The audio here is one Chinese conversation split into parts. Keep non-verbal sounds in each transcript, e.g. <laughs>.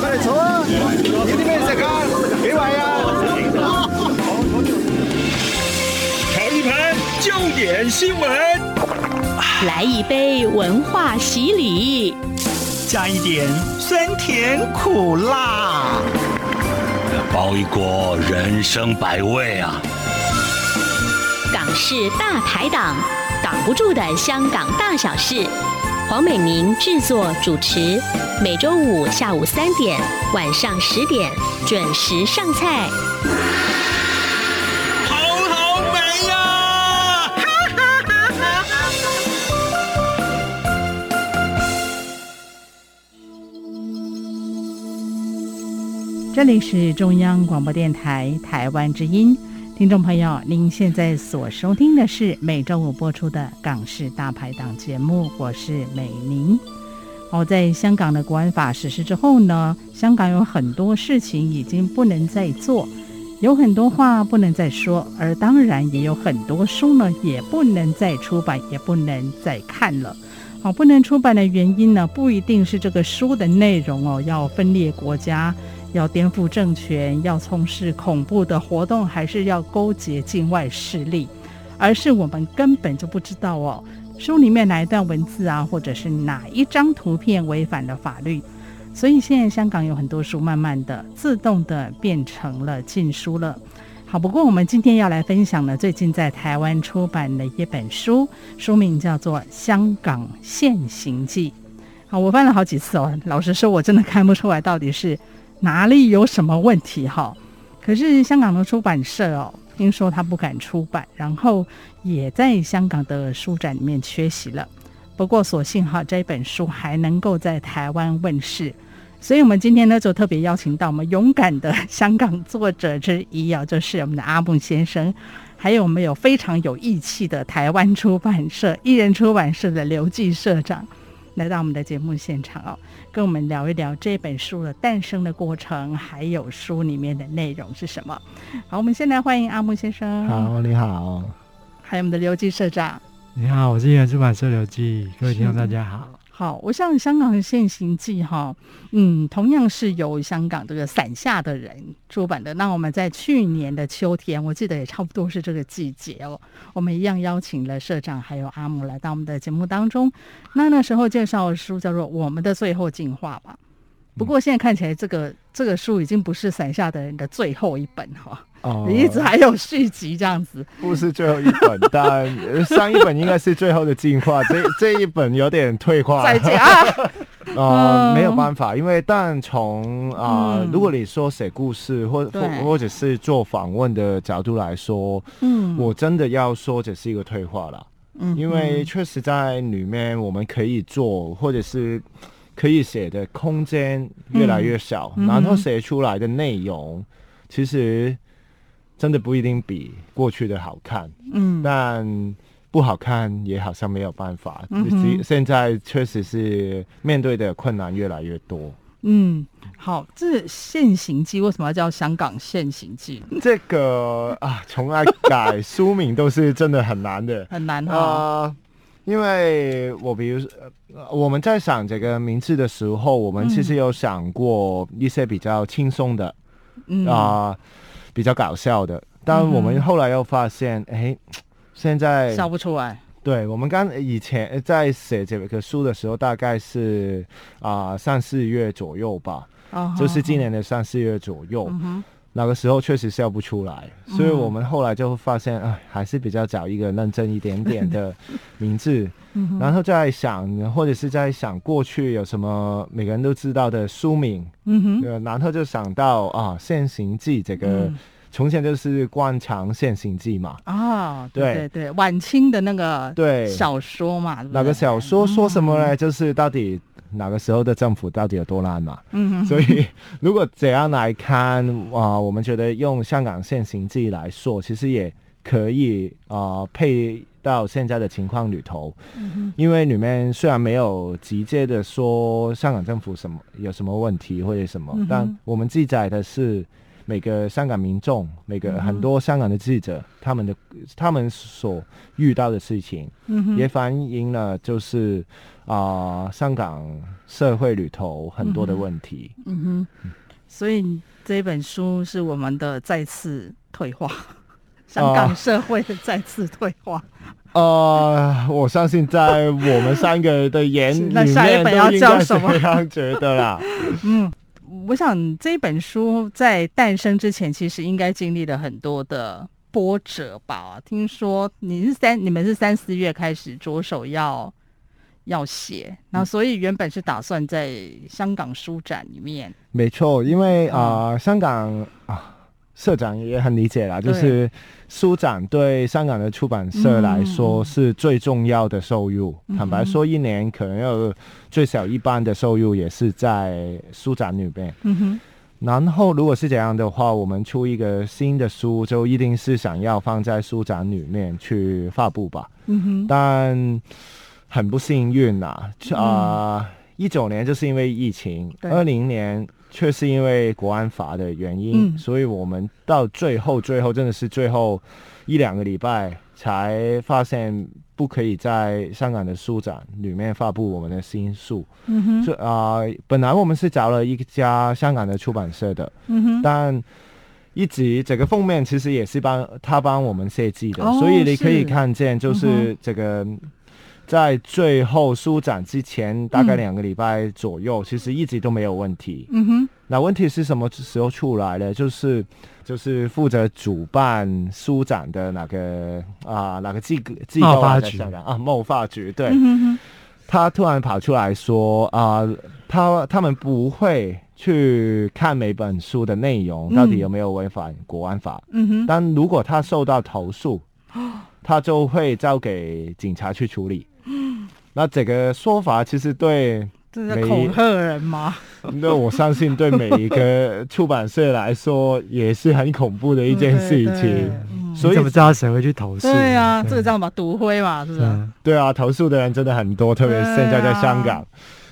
快点坐啊！有啲咩食啊？几位啊？调一盘焦点新闻，来一杯文化洗礼，加一点酸甜苦辣，包一锅人生百味啊！港式大排档，挡不住的香港大小事。黄美明制作主持，每周五下午三点、晚上十点准时上菜。好好美呀！哈哈哈哈这里是中央广播电台台湾之音。听众朋友，您现在所收听的是每周五播出的《港式大排档》节目，我是美玲。好，在香港的国安法实施之后呢，香港有很多事情已经不能再做，有很多话不能再说，而当然也有很多书呢也不能再出版，也不能再看了。好，不能出版的原因呢，不一定是这个书的内容哦，要分裂国家。要颠覆政权，要从事恐怖的活动，还是要勾结境外势力？而是我们根本就不知道哦，书里面哪一段文字啊，或者是哪一张图片违反了法律？所以现在香港有很多书慢慢的自动的变成了禁书了。好，不过我们今天要来分享的，最近在台湾出版的一本书，书名叫做《香港现行记》。好，我翻了好几次哦，老实说，我真的看不出来到底是。哪里有什么问题哈？可是香港的出版社哦，听说他不敢出版，然后也在香港的书展里面缺席了。不过所幸哈，这本书还能够在台湾问世，所以我们今天呢就特别邀请到我们勇敢的香港作者之一啊，就是我们的阿木先生，还有我们有非常有义气的台湾出版社一人出版社的刘记社长。来到我们的节目现场哦，跟我们聊一聊这本书的诞生的过程，还有书里面的内容是什么。好，我们先来欢迎阿木先生。好，你好。还有我们的刘记社长。你好，我是原出版社刘记，各位听众大家好。好，我像香港的现行记哈，嗯，同样是由香港这个伞下的人出版的。那我们在去年的秋天，我记得也差不多是这个季节哦，我们一样邀请了社长还有阿姆来到我们的节目当中。那那时候介绍的书叫做《我们的最后进化》吧。不过现在看起来，这个这个书已经不是伞下的人的最后一本哈。哦，你一直还有续集这样子，不是最后一本，但上一本应该是最后的进化，<laughs> 这这一本有点退化。再见。<laughs> 啊！呃，没有办法，因为但从啊、呃嗯，如果你说写故事或或或者是做访问的角度来说，嗯，我真的要说这是一个退化了。嗯，因为确实在里面我们可以做或者是可以写的空间越来越小，嗯、然后写出来的内容其实。真的不一定比过去的好看，嗯，但不好看也好像没有办法。嗯，现在确实是面对的困难越来越多。嗯，好，这现行记为什么要叫香港现行记？这个啊，从来改书名都是真的很难的，<laughs> 很难啊、呃。因为我比如说，我们在想这个名字的时候，我们其实有想过一些比较轻松的，嗯啊。呃比较搞笑的，但我们后来又发现，哎、嗯，现在笑不出来。对，我们刚以前在写这个书的时候，大概是啊三四月左右吧，哦、就是今年的三四月左右，嗯、那个时候确实笑不出来，所以我们后来就发现，哎，还是比较找一个认真一点点的名字，<laughs> 然后在想，或者是在想过去有什么每个人都知道的书名，嗯哼，然后就想到啊《现行记》这个。嗯。从前就是《官场现形记》嘛，啊、哦，对。对对，晚清的那个对。小说嘛，那个小说说什么呢、嗯？就是到底哪个时候的政府到底有多烂嘛？嗯，所以如果这样来看啊、呃，我们觉得用香港现行记来说，其实也可以啊、呃，配到现在的情况里头。因为里面虽然没有直接的说香港政府什么有什么问题或者什么，嗯、但我们记载的是。每个香港民众，每个很多香港的记者，他们的他们所遇到的事情，嗯、也反映了就是啊、呃，香港社会里头很多的问题。嗯哼，嗯，所以这本书是我们的再次退化，香港社会的再次退化。呃，我相信在我们三个的眼里面，那下一本要叫什么？这样觉得啦。<laughs> 嗯。我想这本书在诞生之前，其实应该经历了很多的波折吧。听说你是三，你们是三四月开始着手要要写，那所以原本是打算在香港书展里面。没错，因为啊、呃，香港啊。社长也很理解啦，就是书展对香港的出版社来说是最重要的收入。嗯、坦白说，一年可能要最少一半的收入也是在书展里面。嗯哼。然后，如果是这样的话，我们出一个新的书，就一定是想要放在书展里面去发布吧。嗯哼。但很不幸运啊，啊、呃，一九年就是因为疫情，二零年。却是因为国安法的原因，嗯，所以我们到最后，最后真的是最后一两个礼拜才发现不可以在香港的书展里面发布我们的新书。嗯哼，就啊，呃，本来我们是找了一家香港的出版社的，嗯哼，但一直这个封面其实也是帮他帮我们设计的，哦，所以你可以看见就是这个。在最后书展之前，大概两个礼拜左右，嗯，其实一直都没有问题。嗯哼，那问题是什么时候出来的？就是就是负责主办书展的那个啊，哪个机机构在香港啊？贸发局对，嗯，他突然跑出来说啊，他他们不会去看每本书的内容到底有没有违反国安法。嗯哼，但如果他受到投诉，<gasps> 他就会交给警察去处理。那这个说法其实对，这是恐吓人吗？那我相信对每一个出版社来说也是很恐怖的一件事情。对对对，所以怎么知道谁会去投诉？对啊，这个叫什么毒灰嘛，是不是？对啊，投诉的人真的很多，特别是现在在香港。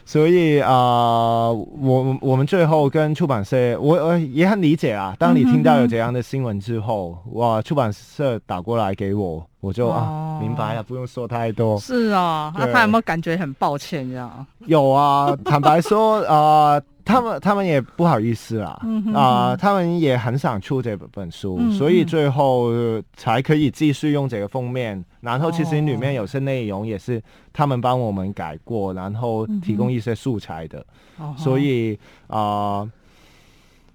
所以啊、呃，我我们最后跟出版社，我我也很理解啊。当你听到有这样的新闻之后，嗯、哇，出版社打过来给我，我就、哦、啊明白了，不用说太多。是啊，那他有没有感觉很抱歉这样？有啊，坦白说啊。呃他们他们也不好意思啦，啊、嗯呃，他们也很想出这本书，嗯、所以最后才可以继续用这个封面。然后其实里面有些内容也是他们帮我们改过，然后提供一些素材的。嗯、所以啊、呃，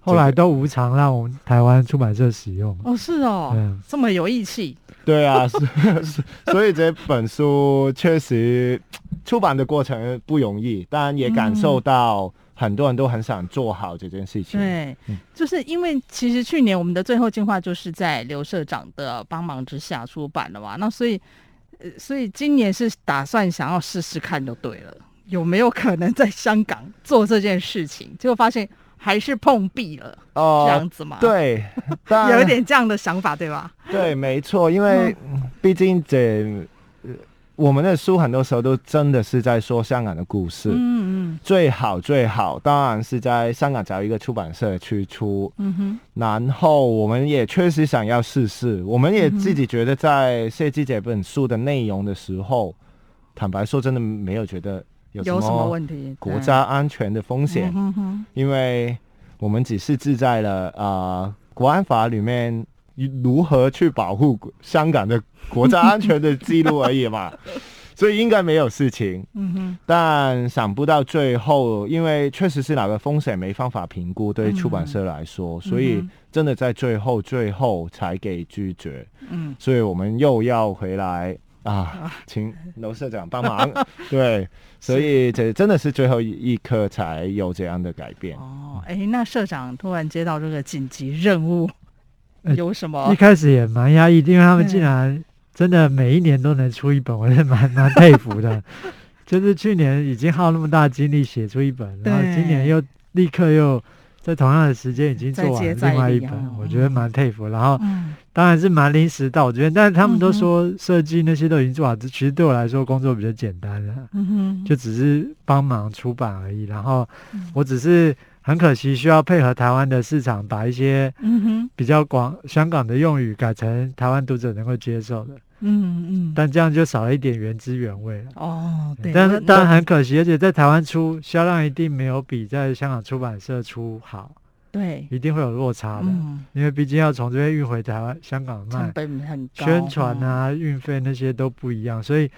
后来都无偿让我们台湾出版社使用。哦，是哦，嗯、这么有义气。对啊，<laughs> 是是，所以这本书确实出版的过程不容易，但也感受到、嗯。很多人都很想做好这件事情。对，嗯、就是因为其实去年我们的最后进化就是在刘社长的帮忙之下出版了嘛，那所以，呃，所以今年是打算想要试试看就对了，有没有可能在香港做这件事情？结果发现还是碰壁了，<laughs> 哦、呃，这样子嘛。对，<laughs> 有一点这样的想法，对吧？对，没错，因为毕竟这。我们的书很多时候都真的是在说香港的故事，嗯嗯，最好最好当然是在香港找一个出版社去出，嗯哼，然后我们也确实想要试试，我们也自己觉得在设计这本书的内容的时候，坦白说真的没有觉得有什么问题，国家安全的风险，因为我们只是自在了啊、呃，国安法里面。如何去保护香港的国家安全的记录而已嘛，<laughs> 所以应该没有事情。嗯哼，但想不到最后，因为确实是哪个风险没方法评估，对出版社来说，所以真的在最后最后才给拒绝。嗯，所以我们又要回来啊，请刘社长帮忙。<laughs> 对，所以这真的是最后一刻才有这样的改变。哦，哎，那社长突然接到这个紧急任务。有什么？一开始也蛮压抑，因为他们竟然真的每一年都能出一本，我是蛮蛮佩服的。<laughs> 就是去年已经耗那么大精力写出一本，然后今年又立刻又在同样的时间已经做完另外一本，我觉得蛮佩服。然后当然是蛮临时到，我觉得，但是他们都说设计那些都已经做好，其实对我来说工作比较简单的，就只是帮忙出版而已。然后我只是。很可惜，需要配合台湾的市场，把一些比较广香港的用语改成台湾读者能够接受的。嗯嗯。但这样就少了一点原汁原味了。哦，对。但是当然很可惜，而且在台湾出销量一定没有比在香港出版社出好。对。一定会有落差的，嗯、因为毕竟要从这边运回台湾、香港卖，成本很高。宣传啊，嗯、运费那些都不一样，所以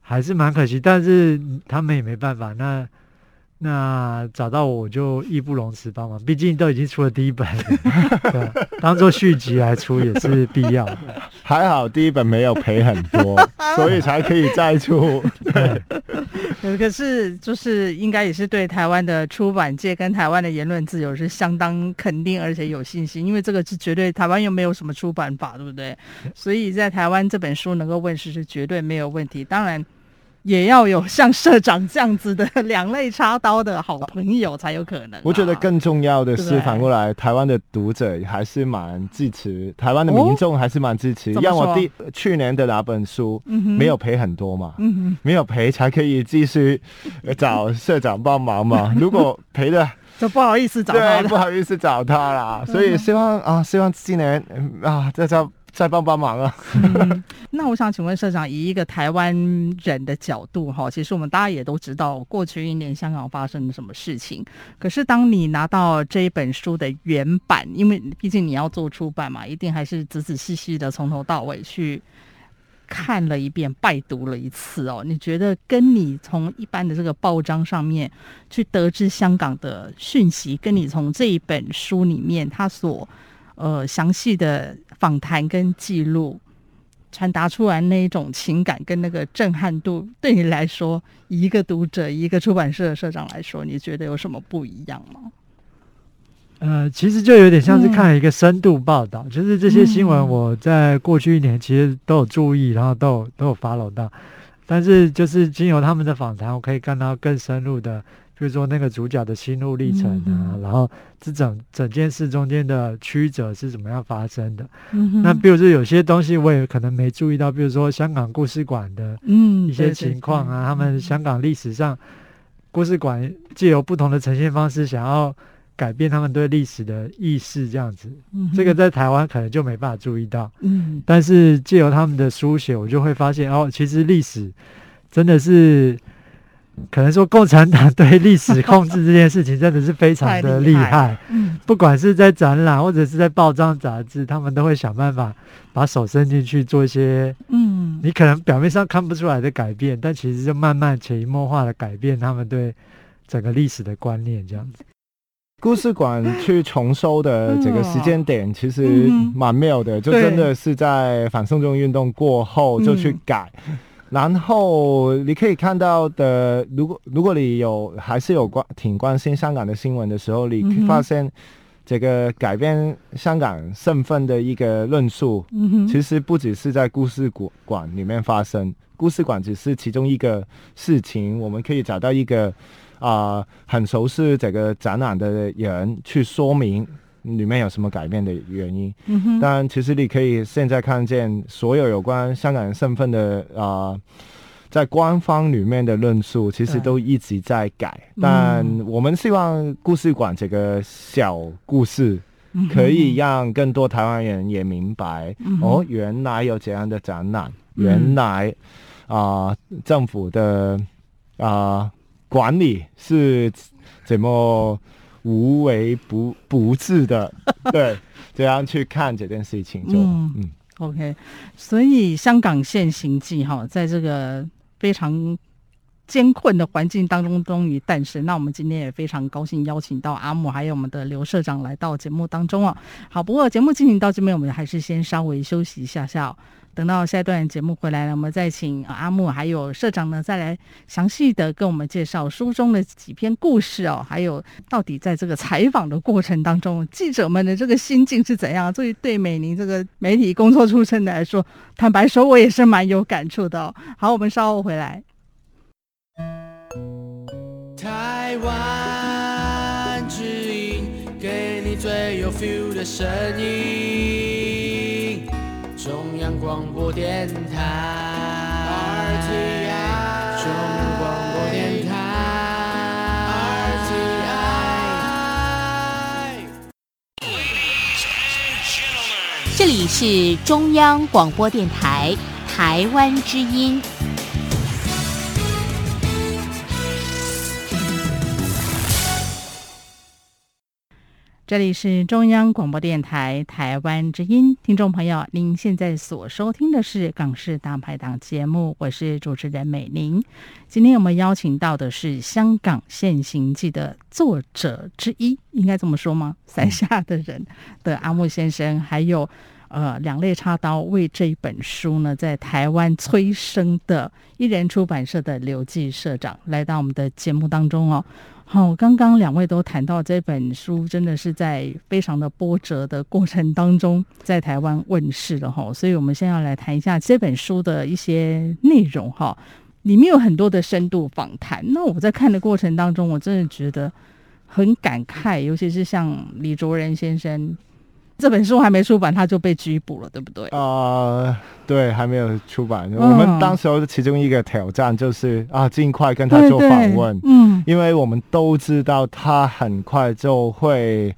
还是蛮可惜。但是他们也没办法。那。那找到我就义不容辞帮忙，毕竟都已经出了第一本，对，当做续集来出也是必要的。<laughs> 还好第一本没有赔很多，所以才可以再出。<laughs> 对，可是就是应该也是对台湾的出版界跟台湾的言论自由是相当肯定，而且有信心，因为这个是绝对台湾又没有什么出版法，对不对？所以在台湾这本书能够问世是绝对没有问题。当然。也要有像社长这样子的两肋插刀的好朋友才有可能，啊。我觉得更重要的是，反过来，台湾的读者还是蛮支持，台湾的民众还是蛮支持。让、哦、我第去年的那本书没有赔很多嘛，嗯、没有赔才可以继续找社长帮忙嘛。<laughs> 如果赔的就不好意思找他，对，不好意思找他啦。所以希望啊，希望今年啊，再找。再帮帮忙啊、那我想请问社长，以一个台湾人的角度哈，其实我们大家也都知道，过去一年香港发生了什么事情。可是当你拿到这一本书的原版，因为毕竟你要做出版嘛，一定还是仔仔细细的从头到尾去看了一遍、拜读了一次哦。你觉得跟你从一般的这个报章上面去得知香港的讯息，跟你从这一本书里面他所呃详细的。访谈跟记录传达出来那一种情感跟那个震撼度，对你来说，一个读者，一个出版社的社长来说，你觉得有什么不一样吗？呃，其实就有点像是看了一个深度报道，嗯、就是这些新闻我在过去一年其实都有注意，然后都有都有 follow 到，但是就是经由他们的访谈，我可以看到更深入的。比如说那个主角的心路历程啊，嗯、然后这整整件事中间的曲折是怎么样发生的？嗯、那比如说有些东西我也可能没注意到，比如说香港故事馆的一些情况啊，嗯、对对对他们香港历史上故事馆借由不同的呈现方式，想要改变他们对历史的意识，这样子，嗯、这个在台湾可能就没办法注意到。嗯，但是借由他们的书写，我就会发现哦，其实历史真的是。可能说，共产党对历史控制这件事情真的是非常的厉害。嗯，不管是在展览或者是在报章杂志，他们都会想办法把手伸进去做一些，嗯，你可能表面上看不出来的改变，但其实就慢慢潜移默化的改变他们对整个历史的观念。这样子，故事馆去重收的整个时间点其实蛮妙的，就真的是在反送中运动过后就去改。然后你可以看到的，如果如果你有还是有关挺关心香港的新闻的时候，你可以发现这个改变香港身份的一个论述，嗯、其实不只是在故事馆里面发生，故事馆只是其中一个事情，我们可以找到一个啊、呃、很熟悉这个展览的人去说明。里面有什么改变的原因？嗯哼。但其实你可以现在看见所有有关香港人身份的啊、呃，在官方里面的论述，其实都一直在改。但我们希望故事馆这个小故事，可以让更多台湾人也明白，嗯、哦，原来有这样的展览，嗯、原来啊、呃，政府的啊、呃、管理是怎么。无为不不治的，对，这样去看这件事情就嗯，嗯，OK。所以香港现行记哈，在这个非常艰困的环境当中终于诞生。那我们今天也非常高兴邀请到阿木还有我们的刘社长来到节目当中啊。好，不过节目进行到这边，我们还是先稍微休息一下下。等到下一段节目回来了，我们再请阿木还有社长呢，再来详细的跟我们介绍书中的几篇故事哦，还有到底在这个采访的过程当中，记者们的这个心境是怎样？所以对美玲这个媒体工作出身的来说，坦白说，我也是蛮有感触的哦。好，我们稍后回来。台湾之音，给你最有 feel 的声音。广播电台。这里是中央广播电台台湾之音。这里是中央广播电台台湾之音，听众朋友，您现在所收听的是《港式大排档》节目，我是主持人美玲。今天我们邀请到的是《香港现行记》的作者之一，应该这么说吗？伞下的人的阿木先生，还有呃两肋插刀为这一本书呢，在台湾催生的一人出版社的刘记社长，来到我们的节目当中哦。好，刚刚两位都谈到这本书，真的是在非常的波折的过程当中，在台湾问世了哈。所以，我们先要来谈一下这本书的一些内容哈。里面有很多的深度访谈。那我在看的过程当中，我真的觉得很感慨，尤其是像李卓仁先生。这本书还没出版，他就被拘捕了，对不对？啊、呃，对，还没有出版。嗯、我们当时候的其中一个挑战就是啊，尽快跟他做访问。对对嗯，因为我们都知道他很快就会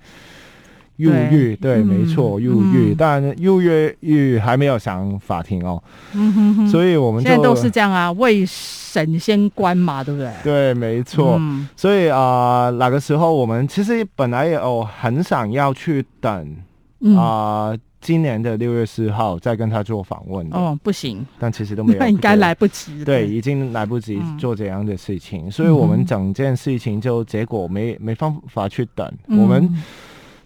入狱，对，对嗯、没错，入狱。嗯、但入狱狱还没有上法庭哦。嗯哼哼。所以我们就现在都是这样啊，未审先关嘛，对不对？对，没错。嗯、所以啊、呃，那个时候我们其实本来有很想要去等。啊、今年的六月四号再跟他做访问哦，不行，但其实都没有，<laughs> 那应该来不及，对，已经来不及做这样的事情，嗯、所以我们整件事情就结果没没办法去等，嗯、我们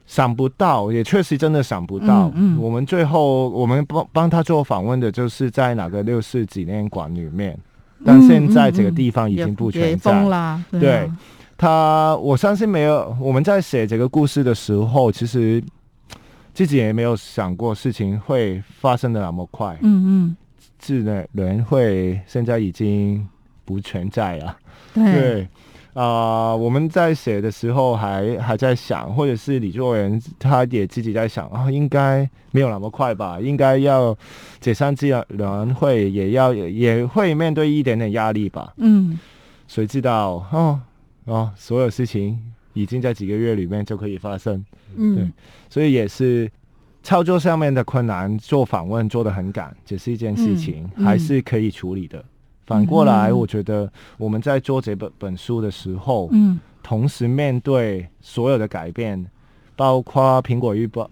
想不到，也确实真的想不到，嗯，嗯。我们最后我们帮帮他做访问的就是在哪个六四纪念馆里面，但现在这个地方已经不全在。了，对，对他，我相信没有我们在写这个故事的时候，其实。自己也没有想过事情会发生的那么快，嗯嗯，智能人会现在已经不存在了，对，啊、呃，我们在写的时候还还在想，或者是李作人他也自己在想啊，应该没有那么快吧，应该要解散自然人会也要也会面对一点点压力吧，嗯，谁知道哦哦，所有事情已经在几个月里面就可以发生。嗯，对，所以也是操作上面的困难，做访问做的很赶，只是一件事情，还是可以处理的。反过来，我觉得我们在做这本本书的时候，嗯，同时面对所有的改变，包括苹果日报，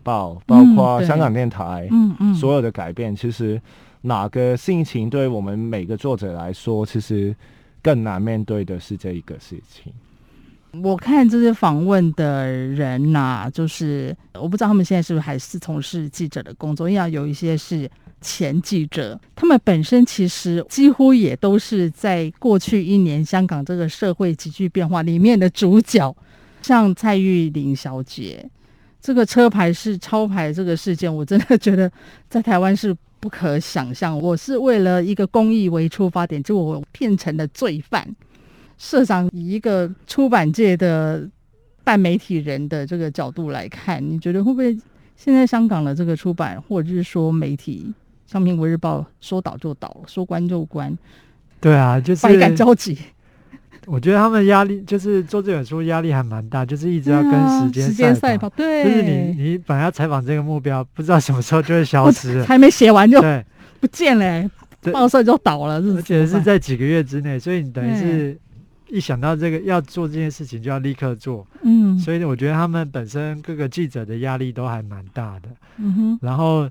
包括香港电台，嗯嗯，所有的改变，其实哪个性情对我们每个作者来说，其实更难面对的是这一个事情。我看这些访问的人呐、就是我不知道他们现在是不是还是从事记者的工作，因为有一些是前记者，他们本身其实几乎也都是在过去一年香港这个社会急剧变化里面的主角。像蔡玉玲小姐，这个车牌是超牌这个事件，我真的觉得在台湾是不可想象。我是为了一个公益为出发点，就我变成了罪犯。社长以一个出版界的半媒体人的这个角度来看，你觉得会不会现在香港的这个出版或者是说媒体，像《苹果日报》说倒就倒，说关就关？对啊，就是百感交集。我觉得他们压力就是做这本书压力还蛮大，就是一直要跟时间时间赛跑。对，就是你你本来要采访这个目标，不知道什么时候就会消失，<laughs> 还没写完就对 <laughs> 不见了、欸，报社就倒了，而且是在几个月之内，所以你等于是。一想到这个要做这件事情，就要立刻做。嗯，所以我觉得他们本身各个记者的压力都还蛮大的。嗯哼。然后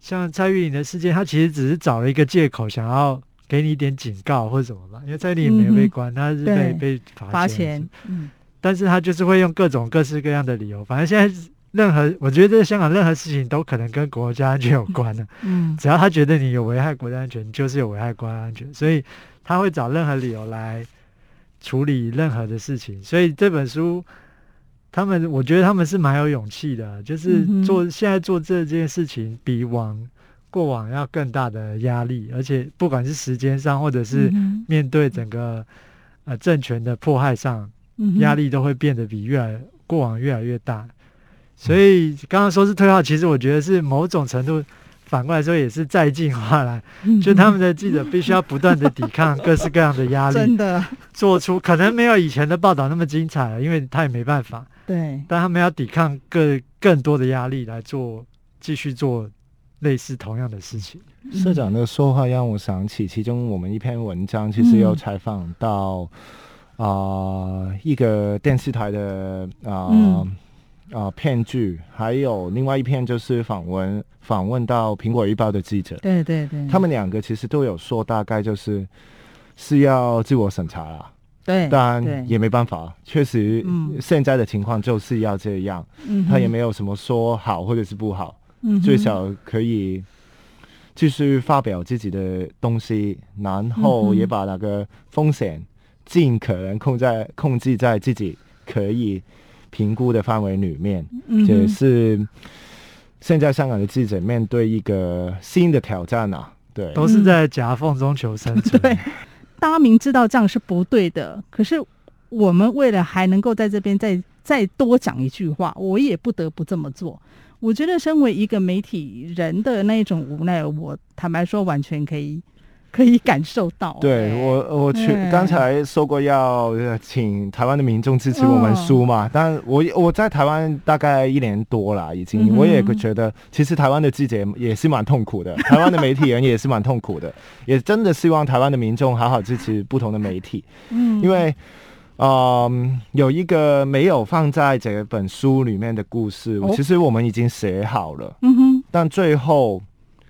像蔡玉玲的事件，他其实只是找了一个借口，想要给你一点警告或者什么吧。因为蔡玉玲也没有被关，他、嗯、是被被罚钱。罚钱。嗯。但是他就是会用各种各式各样的理由。反正现在任何，我觉得香港任何事情都可能跟国家安全有关的。嗯。只要他觉得你有危害国家安全，你就是有危害国家安全，所以他会找任何理由来。处理任何的事情，所以这本书，他们我觉得他们是蛮有勇气的，就是做、嗯、现在做这件事情，比往过往要更大的压力，而且不管是时间上，或者是面对整个呃政权的迫害上，压力都会变得比越来过往越来越大。所以刚刚说是退化，其实我觉得是某种程度。反过来说也是再进化来，就他们的记者 <laughs> 必须要不断的抵抗各式各样的压力，真的。做出可能没有以前的报道那么精彩了，因为他也没办法。对，但他们要抵抗更更多的压力来做，继续做类似同样的事情。社长的说话让我想起，其中我们一篇文章其实有采访到啊、嗯呃、一个电视台的啊啊、呃嗯呃、编剧，还有另外一篇就是访问访问到苹果日报的记者。对对对，他们两个其实都有说，大概就是是要自我审查了。对，但也没办法，确实现在的情况就是要这样。嗯，他也没有什么说好或者是不好，嗯，最少可以。继续发表自己的东西，然后也把那个风险尽可能控在控制在自己可以评估的范围里面。嗯，也是现在香港的记者面对一个新的挑战啊！对，都是在夹缝中求生存。对，<laughs> 大家明知道这样是不对的，可是我们为了还能够在这边再再多讲一句话，我也不得不这么做。我觉得，身为一个媒体人的那一种无奈，我坦白说，完全可以可以感受到。对我，我去刚才说过要请台湾的民众支持我们书嘛，嗯、但我我在台湾大概一年多了，已经、嗯、我也觉得，其实台湾的记者也是蛮痛苦的，<laughs> 台湾的媒体人也是蛮痛苦的，也真的希望台湾的民众好好支持不同的媒体，嗯，因为。嗯，有一个没有放在这本书里面的故事，哦、其实我们已经写好了。嗯哼，但最后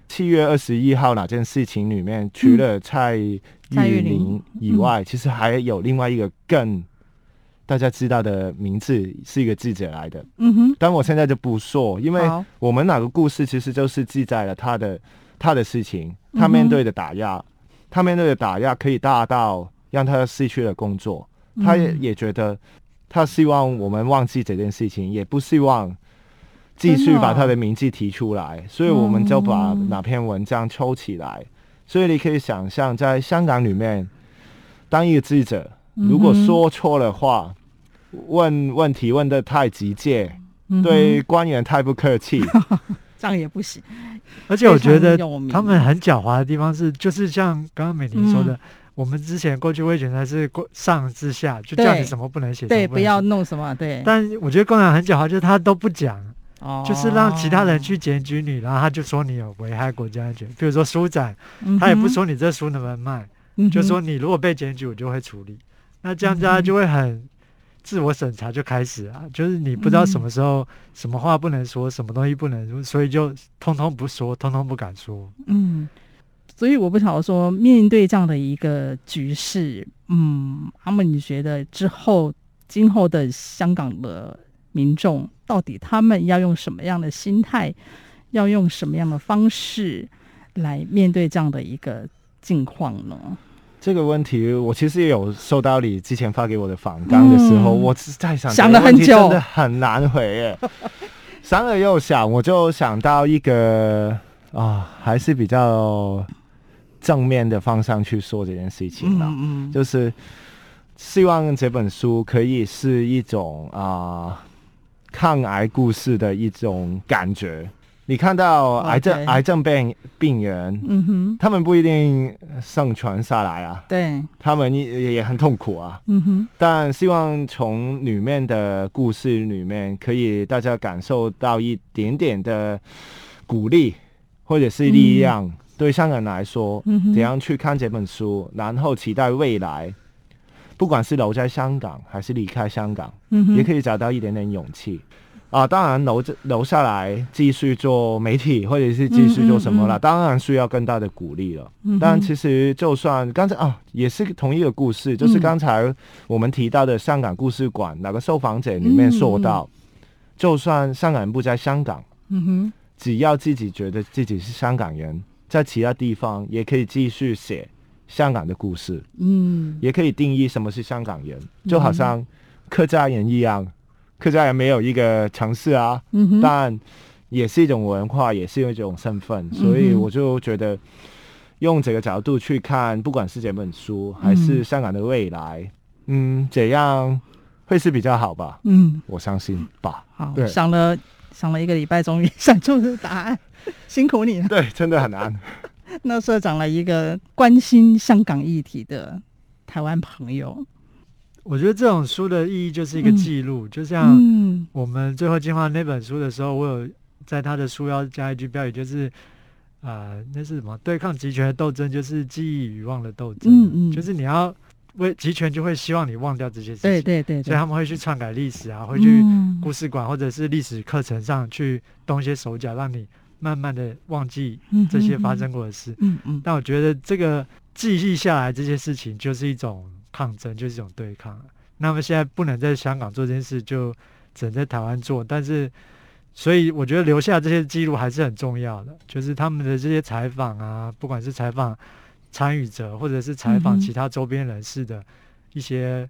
七月二十一号那件事情里面，除了蔡玉玲以外，其实还有另外一个更大家知道的名字，是一个记者来的。嗯哼，但我现在就不说，因为我们那个故事其实就是记载了他的他的事情，他面对的打压，他面对的打压可以大到让他失去了工作。他也也觉得，他希望我们忘记这件事情，也不希望继续把他的名字提出来，所以我们就把哪篇文章抽起来。所以你可以想象，在香港里面，当一个记者如果说错了话，问问题问的太直接，对官员太不客气，<laughs> 这样也不行。而且我觉得他们很狡猾的地方是，就是像刚刚美玲说的。我们之前过去会觉得是上至下，就叫你什么不能写，对，不要弄什么，对。但我觉得共产党很狡猾，就是他都不讲，哦，就是让其他人去检举你，然后他就说你有危害国家安全。比如说书展，他也不说你这书能不能卖，嗯、就说你如果被检举，我就会处理。那这样大家就会很自我审查就开始啊，就是你不知道什么时候什么话不能说，什么东西不能说，所以就通通不说，通通不敢说。嗯。所以我不晓得说，面对这样的一个局势，嗯，阿木，你觉得之后今后的香港的民众，到底他们要用什么样的心态，要用什么样的方式来面对这样的一个境况呢？这个问题，我其实也有收到你之前发给我的访纲的时候，嗯、我是在想，想了很久，真的很难回耶。<laughs> 想了又想，我就想到一个啊，还是比较。正面的方向去说这件事情了，嗯嗯，就是希望这本书可以是一种啊、呃、抗癌故事的一种感觉。你看到癌症.癌症病病人，嗯哼，他们不一定生存下来啊，对，他们也也很痛苦啊，嗯哼。但希望从里面的故事里面，可以大家感受到一点点的鼓励或者是力量。嗯对香港人来说，怎样去看这本书，然后期待未来，不管是留在香港还是离开香港，嗯、也可以找到一点点勇气啊！当然留着留下来继续做媒体，或者是继续做什么了，当然需要更大的鼓励了。嗯、但其实就算刚才啊，也是同一个故事，就是刚才我们提到的香港故事馆哪个受访者里面说到，就算香港人不在香港，只要自己觉得自己是香港人。在其他地方也可以继续写香港的故事，嗯，也可以定义什么是香港人，就好像客家人一样，客家人没有一个城市啊，嗯哼，但也是一种文化，也是一种身份，所以我就觉得用这个角度去看，不管是这本书还是香港的未来，嗯，怎样会是比较好吧？嗯，我相信吧。好，想了想了一个礼拜，终于想出答案。<laughs> 辛苦你了，对，真的很难。<laughs> 那社长了一个关心香港议题的台湾朋友，我觉得这种书的意义就是一个记录，嗯、就像我们最后进化那本书的时候，我有在他的书要加一句标语，就是啊、呃，那是什么？对抗集权的斗争就是记忆与忘的斗争。嗯嗯，就是你要为集权就会希望你忘掉这些事情。对对对，对，所以他们会去篡改历史啊，会去故事馆或者是历史课程上去动一些手脚，让你慢慢的忘记这些发生过的事。嗯嗯。但我觉得这个记忆下来这些事情就是一种抗争，就是一种对抗。那么现在不能在香港做这件事，就只能在台湾做，但是。所以我觉得留下这些记录还是很重要的，就是他们的这些采访啊，不管是采访参与者，或者是采访其他周边人士的一些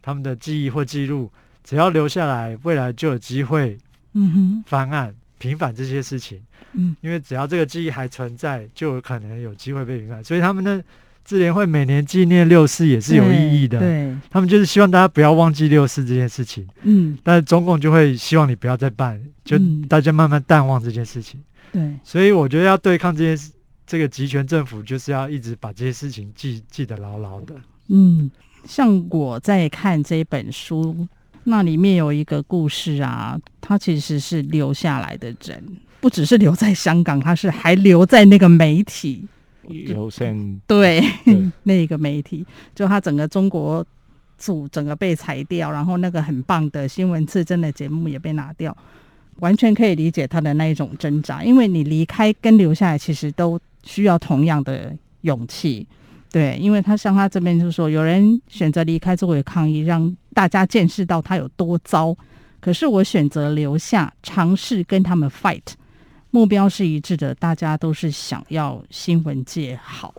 他们的记忆或记录，只要留下来，未来就有机会，嗯哼，翻案平反这些事情，嗯，因为只要这个记忆还存在，就有可能有机会被平反。所以他们的。智联会每年纪念六四也是有意义的，对，他们就是希望大家不要忘记六四这件事情，嗯，但是中共就会希望你不要再办，就大家慢慢淡忘这件事情，对，所以我觉得要对抗这些这个极权政府，就是要一直把这些事情记记得牢牢的。嗯，像我在看这本书，那里面有一个故事啊，他其实是留下来的人，不只是留在香港，他是还留在那个媒体。有线对，对 <laughs> 那个媒体，就他整个中国组整个被裁掉，然后那个很棒的新闻刺针的节目也被拿掉，完全可以理解他的那一种挣扎。因为你离开跟留下来，其实都需要同样的勇气。对，因为他像他这边就是说，有人选择离开作为抗议，让大家见识到他有多糟。可是我选择留下，尝试跟他们 fight。目标是一致的，大家都是想要新闻界好，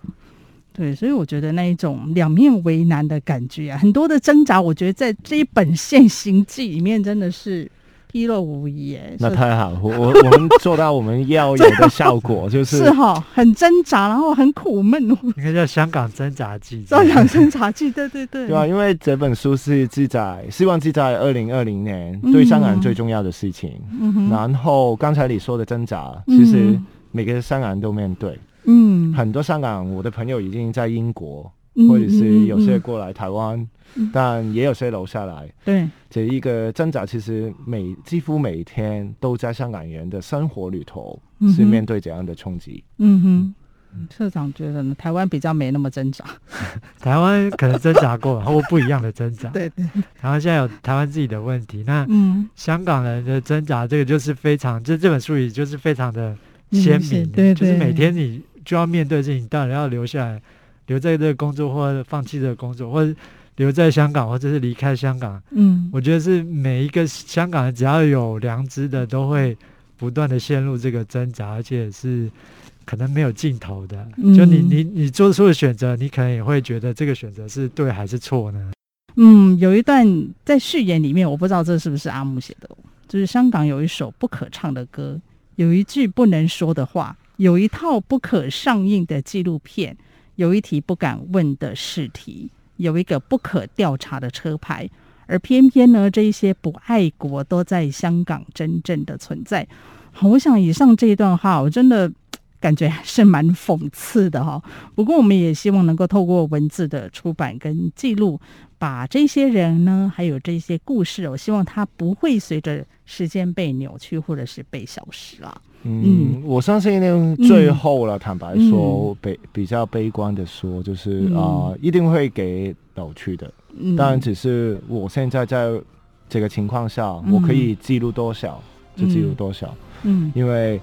对，所以我觉得那一种两面为难的感觉啊，很多的挣扎，我觉得在这一本《现形记》里面真的是。一落无遗哎，那太好，我我我们做到我们要有的 <laughs> 效果，<laughs> 就是是哈，很挣扎，然后很苦闷。<laughs> 应该叫《香港挣扎记》。香港挣扎记，对对对。对啊，因为这本书是记载，希望记载二零二零年对香港人最重要的事情。嗯。然后刚才你说的挣扎，其实每个香港人都面对。嗯。很多香港我的朋友已经在英国。或者是有些过来台湾，嗯嗯，但也有些留下来。对，这一个挣扎其实每几乎每天都在香港人的生活里头是面对怎样的冲击。嗯哼，社长觉得呢？台湾比较没那么挣扎，<laughs> 台湾可能挣扎过，或不一样的挣扎。对对，台湾现在有台湾自己的问题。那香港人的挣扎，这个就是非常，就这本书也就是非常的鲜明，嗯。对对，就是每天你就要面对这，你当然要留下来。留在这个工作，或者放弃这个工作，或者留在香港，或者是离开香港。嗯，我觉得是每一个香港人只要有良知的，都会不断的陷入这个挣扎，而且是可能没有尽头的。嗯、就你你你做出的选择，你可能也会觉得这个选择是对还是错呢？嗯，有一段在序言里面，我不知道这是不是阿木写的，就是香港有一首不可唱的歌，有一句不能说的话，有一套不可上映的纪录片。有一题不敢问的试题，有一个不可调查的车牌，而偏偏呢，这一些不爱国都在香港真正的存在。我想以上这一段话，我真的感觉还是蛮讽刺的哈。不过，我们也希望能够透过文字的出版跟记录，把这些人呢，还有这些故事，我希望它不会随着时间被扭曲，或者是被消失了。嗯，我相信呢，最后了，嗯、坦白说，悲、嗯、比较悲观的说，就是啊、嗯呃，一定会给扭曲的。嗯，当然，只是我现在在这个情况下，嗯、我可以记录多少就记录多少。嗯，因为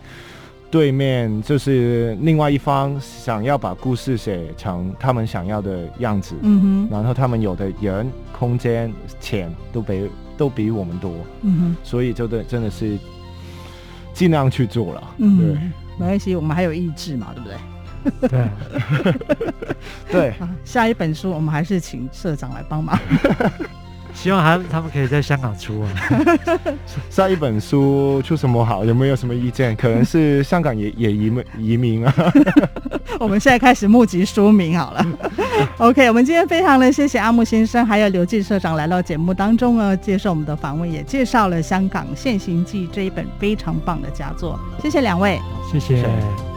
对面就是另外一方想要把故事写成他们想要的样子。嗯哼，然后他们有的人、空间、钱都比都比我们多。嗯哼，所以就对，真的是。尽量去做了，嗯，对，没关系，我们还有意志嘛，对不对？对，<laughs> 对。下一本书我们还是请社长来帮忙。<laughs> 希望他他们可以在香港出啊。<laughs> 下一本书出什么好？有没有什么意见？可能是香港也也移民移民啊。<laughs> 我们现在开始募集书名好了。<laughs> OK，我们今天非常的谢谢阿木先生，还有刘进社长来到节目当中呢，接受我们的访问，也介绍了《香港现行记》这一本非常棒的佳作。谢谢两位，谢谢。谢谢。